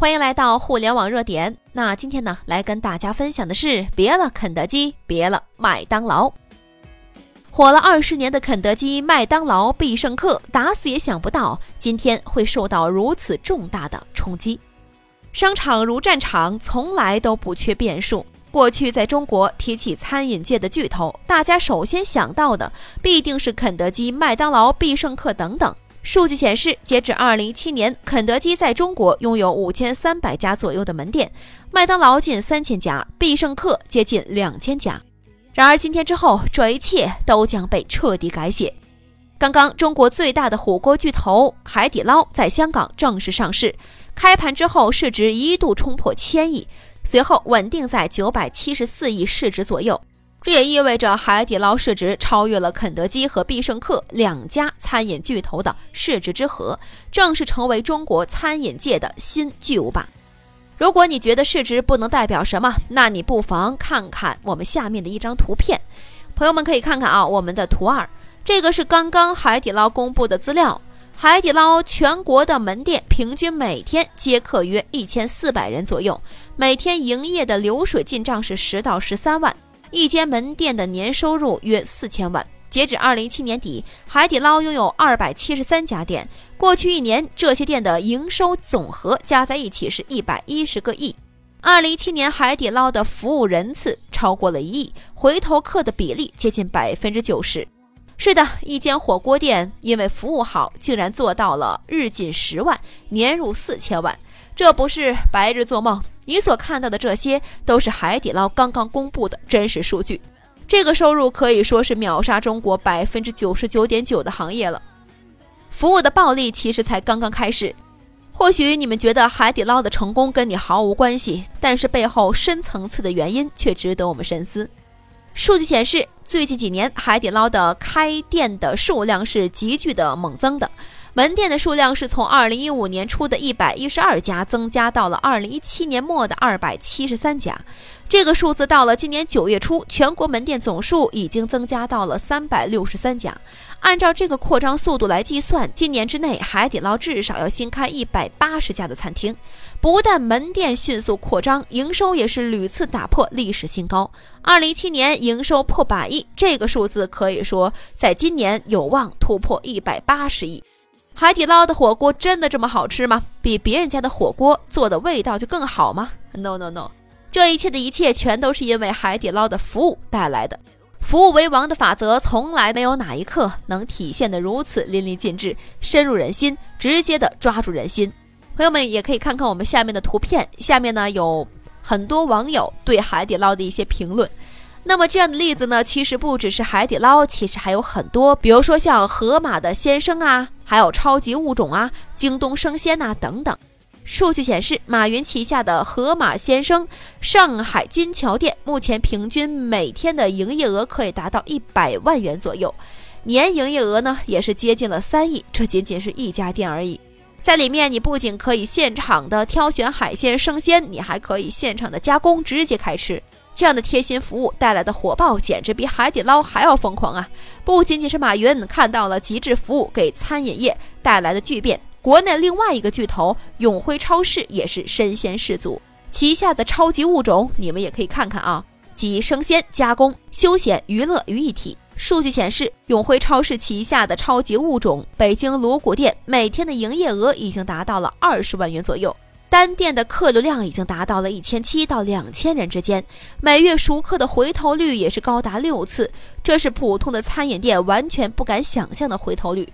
欢迎来到互联网热点。那今天呢，来跟大家分享的是：别了肯德基，别了麦当劳。火了二十年的肯德基、麦当劳、必胜客，打死也想不到今天会受到如此重大的冲击。商场如战场，从来都不缺变数。过去在中国提起餐饮界的巨头，大家首先想到的必定是肯德基、麦当劳、必胜客等等。数据显示，截至二零一七年，肯德基在中国拥有五千三百家左右的门店，麦当劳近三千家，必胜客接近两千家。然而，今天之后，这一切都将被彻底改写。刚刚，中国最大的火锅巨头海底捞在香港正式上市，开盘之后市值一度冲破千亿，随后稳定在九百七十四亿市值左右。这也意味着海底捞市值超越了肯德基和必胜客两家餐饮巨头的市值之和，正式成为中国餐饮界的新巨无霸。如果你觉得市值不能代表什么，那你不妨看看我们下面的一张图片。朋友们可以看看啊，我们的图二，这个是刚刚海底捞公布的资料。海底捞全国的门店平均每天接客约一千四百人左右，每天营业的流水进账是十到十三万。一间门店的年收入约四千万。截止二零一七年底，海底捞拥有二百七十三家店。过去一年，这些店的营收总和加在一起是一百一十个亿。二零一七年，海底捞的服务人次超过了一亿，回头客的比例接近百分之九十。是的，一间火锅店因为服务好，竟然做到了日进十万，年入四千万。这不是白日做梦。你所看到的这些都是海底捞刚刚公布的真实数据，这个收入可以说是秒杀中国百分之九十九点九的行业了。服务的暴利其实才刚刚开始。或许你们觉得海底捞的成功跟你毫无关系，但是背后深层次的原因却值得我们深思。数据显示，最近几年海底捞的开店的数量是急剧的猛增的。门店的数量是从二零一五年初的一百一十二家增加到了二零一七年末的二百七十三家，这个数字到了今年九月初，全国门店总数已经增加到了三百六十三家。按照这个扩张速度来计算，今年之内海底捞至少要新开一百八十家的餐厅。不但门店迅速扩张，营收也是屡次打破历史新高。二零一七年营收破百亿，这个数字可以说在今年有望突破一百八十亿。海底捞的火锅真的这么好吃吗？比别人家的火锅做的味道就更好吗？No No No，这一切的一切全都是因为海底捞的服务带来的。服务为王的法则从来没有哪一刻能体现的如此淋漓尽致、深入人心、直接的抓住人心。朋友们也可以看看我们下面的图片，下面呢有很多网友对海底捞的一些评论。那么这样的例子呢，其实不只是海底捞，其实还有很多，比如说像盒马的先生啊，还有超级物种啊、京东生鲜呐等等。数据显示，马云旗下的盒马鲜生上海金桥店目前平均每天的营业额可以达到一百万元左右，年营业额呢也是接近了三亿。这仅仅是一家店而已，在里面你不仅可以现场的挑选海鲜生鲜，你还可以现场的加工，直接开吃。这样的贴心服务带来的火爆，简直比海底捞还要疯狂啊！不仅仅是马云看到了极致服务给餐饮业带来的巨变，国内另外一个巨头永辉超市也是身先士卒，旗下的超级物种你们也可以看看啊，集生鲜、加工、休闲、娱乐于一体。数据显示，永辉超市旗下的超级物种北京鲁谷店每天的营业额已经达到了二十万元左右。单店的客流量已经达到了一千七到两千人之间，每月熟客的回头率也是高达六次，这是普通的餐饮店完全不敢想象的回头率。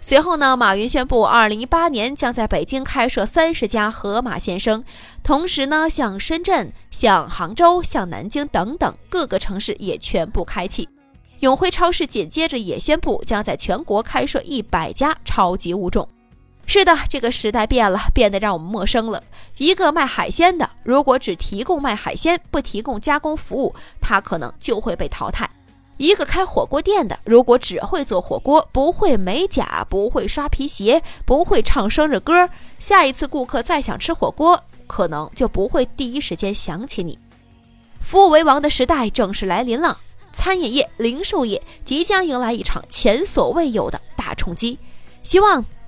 随后呢，马云宣布，二零一八年将在北京开设三十家盒马鲜生，同时呢，像深圳、像杭州、像南京等等各个城市也全部开启。永辉超市紧接着也宣布，将在全国开设一百家超级物种。是的，这个时代变了，变得让我们陌生了。一个卖海鲜的，如果只提供卖海鲜，不提供加工服务，他可能就会被淘汰。一个开火锅店的，如果只会做火锅，不会美甲，不会刷皮鞋，不会唱生日歌，下一次顾客再想吃火锅，可能就不会第一时间想起你。服务为王的时代正式来临了，餐饮业、零售业即将迎来一场前所未有的大冲击。希望。